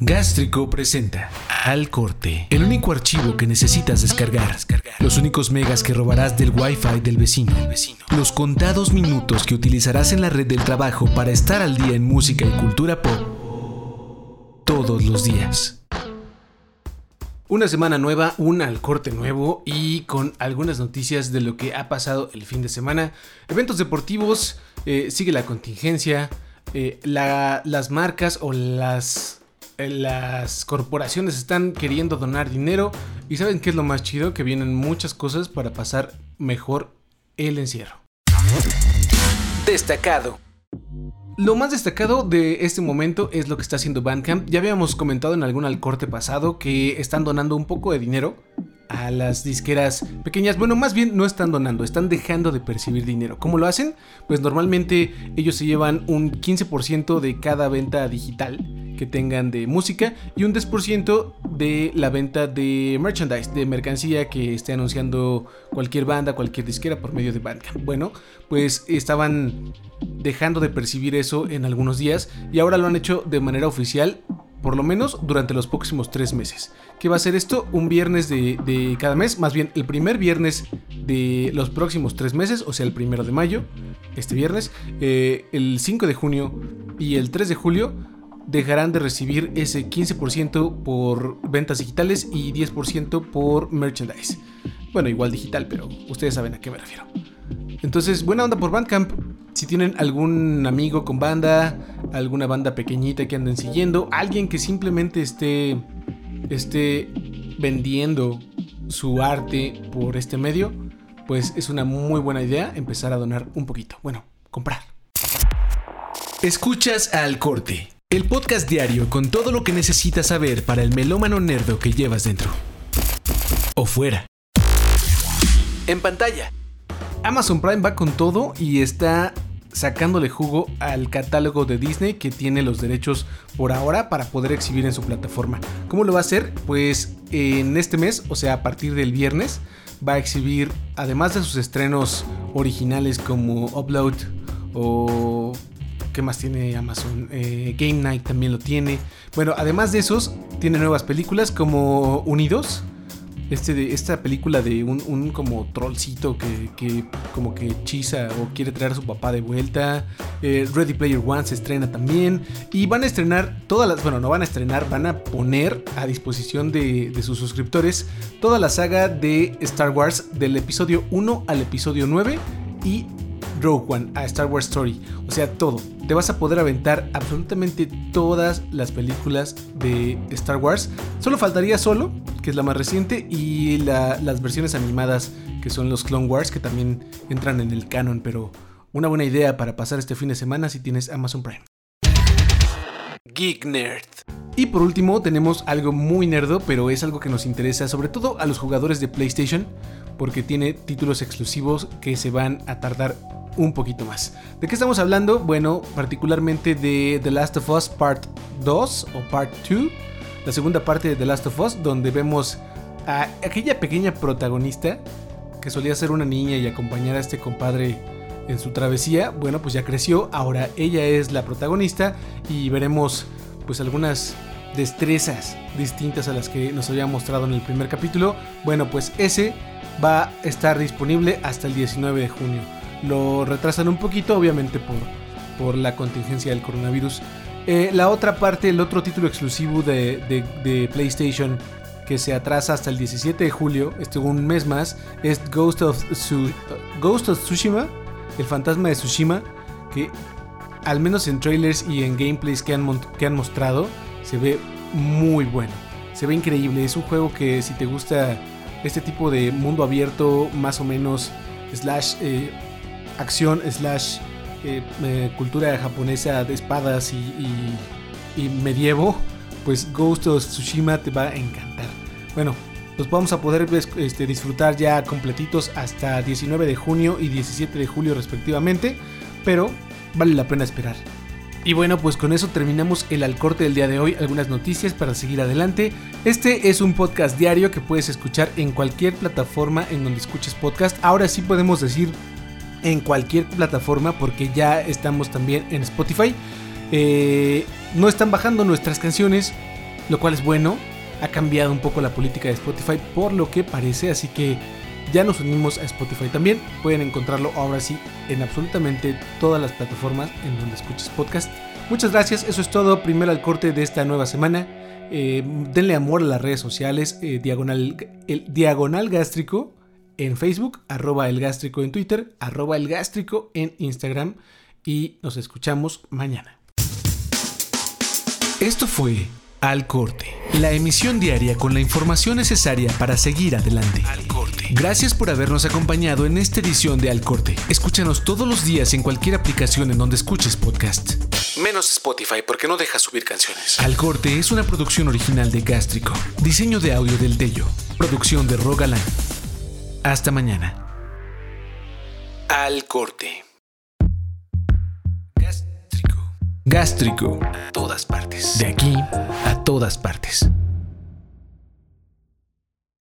Gástrico presenta Al Corte, el único archivo que necesitas descargar, los únicos megas que robarás del Wi-Fi del vecino, los contados minutos que utilizarás en la red del trabajo para estar al día en música y cultura pop todos los días. Una semana nueva, un al corte nuevo y con algunas noticias de lo que ha pasado el fin de semana. Eventos deportivos, eh, sigue la contingencia, eh, las marcas o las las corporaciones están queriendo donar dinero y saben qué es lo más chido, que vienen muchas cosas para pasar mejor el encierro. Destacado. Lo más destacado de este momento es lo que está haciendo Bandcamp. Ya habíamos comentado en algún al corte pasado que están donando un poco de dinero a las disqueras pequeñas. Bueno, más bien no están donando, están dejando de percibir dinero. ¿Cómo lo hacen? Pues normalmente ellos se llevan un 15% de cada venta digital que tengan de música y un 10% de la venta de merchandise, de mercancía que esté anunciando cualquier banda, cualquier disquera por medio de Bandcamp. Bueno, pues estaban dejando de percibir eso en algunos días y ahora lo han hecho de manera oficial por lo menos durante los próximos tres meses. ¿Qué va a ser esto? Un viernes de, cada mes, más bien el primer viernes de los próximos tres meses, o sea, el primero de mayo, este viernes, eh, el 5 de junio y el 3 de julio dejarán de recibir ese 15% por ventas digitales y 10% por merchandise. Bueno, igual digital, pero ustedes saben a qué me refiero. Entonces, buena onda por Bandcamp. Si tienen algún amigo con banda, alguna banda pequeñita que anden siguiendo, alguien que simplemente esté, esté vendiendo su arte por este medio, pues es una muy buena idea empezar a donar un poquito. Bueno, comprar. Escuchas al corte el podcast diario con todo lo que necesitas saber para el melómano nerdo que llevas dentro. O fuera. En pantalla. Amazon Prime va con todo y está sacándole jugo al catálogo de Disney que tiene los derechos por ahora para poder exhibir en su plataforma. ¿Cómo lo va a hacer? Pues en este mes, o sea, a partir del viernes, va a exhibir, además de sus estrenos originales como Upload o ¿Qué más tiene Amazon? Eh, Game Night también lo tiene. Bueno, además de esos, tiene nuevas películas como Unidos. Este de, esta película de un, como trollcito que, como que hechiza o quiere traer a su papá de vuelta. Eh, Ready Player One se estrena también. Y van a estrenar todas las, bueno, no van a estrenar, van a poner a disposición de, de sus suscriptores toda la saga de Star Wars del episodio 1 al episodio 9 y Rogue One, a Star Wars Story. O sea, todo. Te vas a poder aventar absolutamente todas las películas de Star Wars. Solo faltaría Solo, que es la más reciente, y las versiones animadas, que son los Clone Wars, que también entran en el canon, pero una buena idea para pasar este fin de semana si tienes Amazon Prime. Geek Nerd. Y por último tenemos algo muy nerdo, pero es algo que nos interesa sobre todo a los jugadores de PlayStation, porque tiene títulos exclusivos que se van a tardar un poquito más. ¿De qué estamos hablando? Bueno, particularmente de The Last of Us Part 2 o Part 2, la segunda parte de The Last of Us, donde vemos a aquella pequeña protagonista que solía ser una niña y acompañar a este compadre en su travesía. Bueno, pues ya creció, ahora ella es la protagonista y veremos pues algunas destrezas distintas a las que nos había mostrado en el primer capítulo. Bueno, pues ese va a estar disponible hasta el 19 de junio. Lo retrasan un poquito, obviamente por, por la contingencia del coronavirus. Eh, la otra parte, el otro título exclusivo de, PlayStation que se atrasa hasta el 17 de julio, este un mes más, es Ghost of, Ghost of Tsushima, el fantasma de Tsushima, que al menos en trailers y en gameplays que han, que han mostrado, se ve muy bueno. Se ve increíble. Es un juego que si te gusta este tipo de mundo abierto, más o menos, slash eh, acción slash eh, eh, cultura japonesa de espadas y, medievo, pues Ghost of Tsushima te va a encantar. Bueno, los vamos a poder pues, este, disfrutar ya completitos hasta 19 de junio y 17 de julio respectivamente, pero vale la pena esperar. Y bueno, pues con eso terminamos el alcorte del día de hoy, algunas noticias para seguir adelante. Este es un podcast diario que puedes escuchar en cualquier plataforma en donde escuches podcast. Ahora sí podemos decir en cualquier plataforma porque ya estamos también en Spotify. Eh, no están bajando nuestras canciones lo cual es bueno. Ha cambiado un poco la política de Spotify por lo que parece, así que ya nos unimos a Spotify también. Pueden encontrarlo ahora sí en absolutamente todas las plataformas en donde escuches podcast. Muchas gracias, eso es todo. Primero al corte de esta nueva semana. Eh, denle amor a las redes sociales, eh, diagonal, el diagonal gástrico en Facebook, arroba el gástrico en Twitter, arroba el gástrico en Instagram y nos escuchamos mañana. Esto fue Al Corte, la emisión diaria con la información necesaria para seguir adelante. Al Corte. Gracias por habernos acompañado en esta edición de Al Corte. Escúchanos todos los días en cualquier aplicación en donde escuches podcast. Menos Spotify porque no deja subir canciones. Al Corte es una producción original de Gástrico. Diseño de audio del Tello. Producción de Rogaland. Hasta mañana. Al Corte. Gástrico. Gástrico. A todas partes. De aquí a todas partes.